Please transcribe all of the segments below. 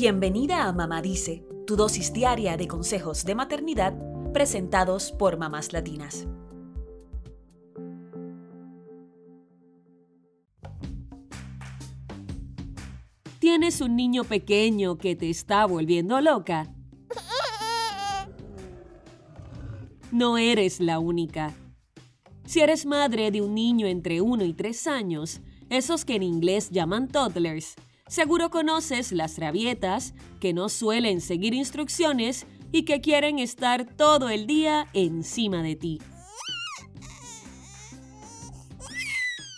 Bienvenida a Mamá Dice, tu dosis diaria de consejos de maternidad presentados por mamás latinas. ¿Tienes un niño pequeño que te está volviendo loca? No eres la única. Si eres madre de un niño entre 1 y 3 años, esos que en inglés llaman toddlers, seguro conoces las rabietas que no suelen seguir instrucciones y que quieren estar todo el día encima de ti.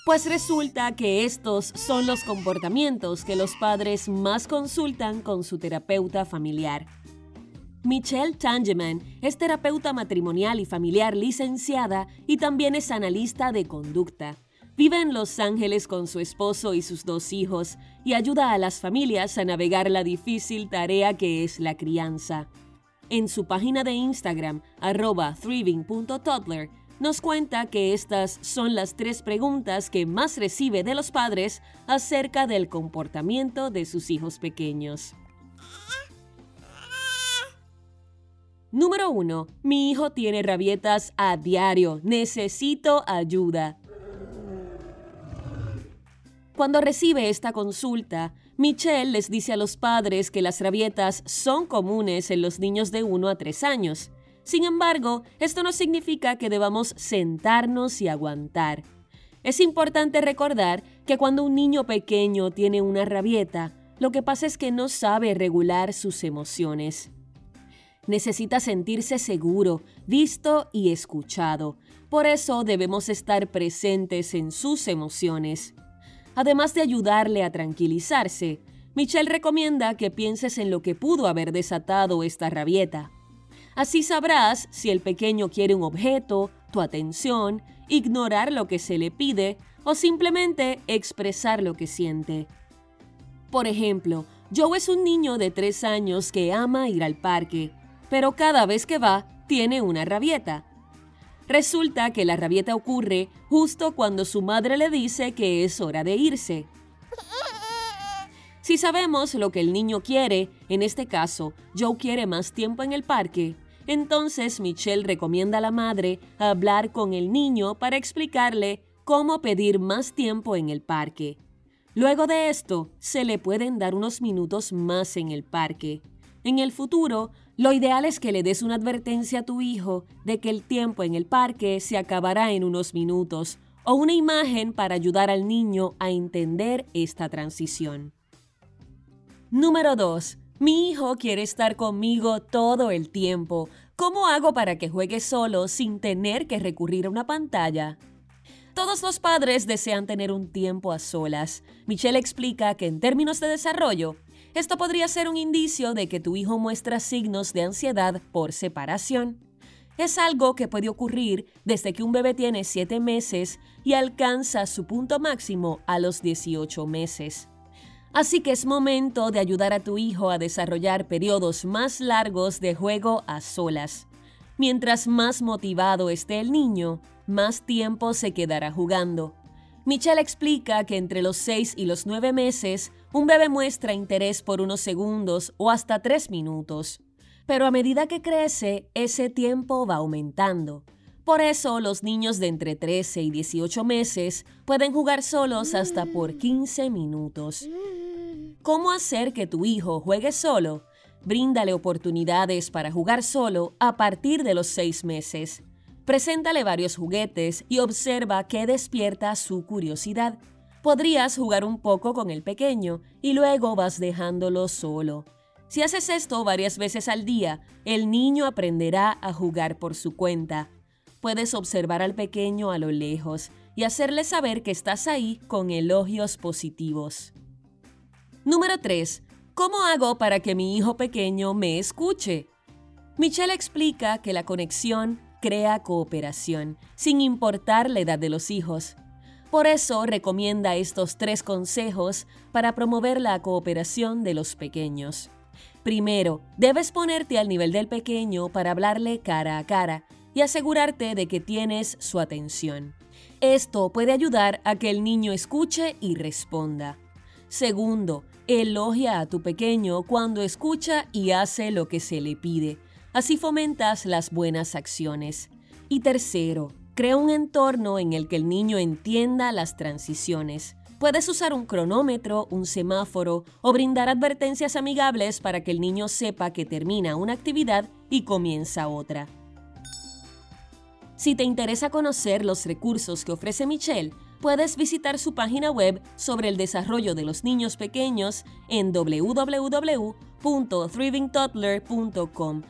Pues resulta que estos son los comportamientos que los padres más consultan con su terapeuta familiar. Michelle Tangeman es terapeuta matrimonial y familiar licenciada y también es analista de conducta. Vive en Los Ángeles con su esposo y sus dos hijos y ayuda a las familias a navegar la difícil tarea que es la crianza. En su página de Instagram, arroba thriving.toddler, nos cuenta que estas son las tres preguntas que más recibe de los padres acerca del comportamiento de sus hijos pequeños. Número 1. Mi hijo tiene rabietas a diario. Necesito ayuda. Cuando recibe esta consulta, Michelle les dice a los padres que las rabietas son comunes en los niños de 1 a 3 años. Sin embargo, esto no significa que debamos sentarnos y aguantar. Es importante recordar que cuando un niño pequeño tiene una rabieta, lo que pasa es que no sabe regular sus emociones necesita sentirse seguro, visto y escuchado. Por eso debemos estar presentes en sus emociones. Además de ayudarle a tranquilizarse, Michelle recomienda que pienses en lo que pudo haber desatado esta rabieta. Así sabrás si el pequeño quiere un objeto, tu atención, ignorar lo que se le pide o simplemente expresar lo que siente. Por ejemplo, Joe es un niño de 3 años que ama ir al parque pero cada vez que va tiene una rabieta. Resulta que la rabieta ocurre justo cuando su madre le dice que es hora de irse. Si sabemos lo que el niño quiere, en este caso, Joe quiere más tiempo en el parque, entonces Michelle recomienda a la madre hablar con el niño para explicarle cómo pedir más tiempo en el parque. Luego de esto, se le pueden dar unos minutos más en el parque. En el futuro, lo ideal es que le des una advertencia a tu hijo de que el tiempo en el parque se acabará en unos minutos o una imagen para ayudar al niño a entender esta transición. Número 2. Mi hijo quiere estar conmigo todo el tiempo. ¿Cómo hago para que juegue solo sin tener que recurrir a una pantalla? Todos los padres desean tener un tiempo a solas. Michelle explica que en términos de desarrollo, esto podría ser un indicio de que tu hijo muestra signos de ansiedad por separación. Es algo que puede ocurrir desde que un bebé tiene 7 meses y alcanza su punto máximo a los 18 meses. Así que es momento de ayudar a tu hijo a desarrollar periodos más largos de juego a solas. Mientras más motivado esté el niño, más tiempo se quedará jugando. Michelle explica que entre los 6 y los 9 meses, un bebé muestra interés por unos segundos o hasta 3 minutos. Pero a medida que crece, ese tiempo va aumentando. Por eso los niños de entre 13 y 18 meses pueden jugar solos hasta por 15 minutos. ¿Cómo hacer que tu hijo juegue solo? Bríndale oportunidades para jugar solo a partir de los 6 meses. Preséntale varios juguetes y observa qué despierta su curiosidad. Podrías jugar un poco con el pequeño y luego vas dejándolo solo. Si haces esto varias veces al día, el niño aprenderá a jugar por su cuenta. Puedes observar al pequeño a lo lejos y hacerle saber que estás ahí con elogios positivos. Número 3. ¿Cómo hago para que mi hijo pequeño me escuche? Michelle explica que la conexión crea cooperación, sin importar la edad de los hijos. Por eso recomienda estos tres consejos para promover la cooperación de los pequeños. Primero, debes ponerte al nivel del pequeño para hablarle cara a cara y asegurarte de que tienes su atención. Esto puede ayudar a que el niño escuche y responda. Segundo, elogia a tu pequeño cuando escucha y hace lo que se le pide. Así fomentas las buenas acciones. Y tercero, crea un entorno en el que el niño entienda las transiciones. Puedes usar un cronómetro, un semáforo o brindar advertencias amigables para que el niño sepa que termina una actividad y comienza otra. Si te interesa conocer los recursos que ofrece Michelle, puedes visitar su página web sobre el desarrollo de los niños pequeños en www.thrivingtoddler.com.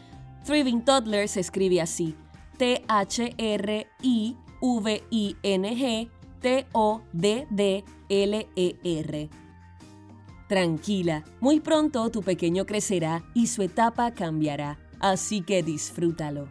Thriving Toddler se escribe así: T-H-R-I-V-I-N-G-T-O-D-D-L-E-R. Tranquila, muy pronto tu pequeño crecerá y su etapa cambiará, así que disfrútalo.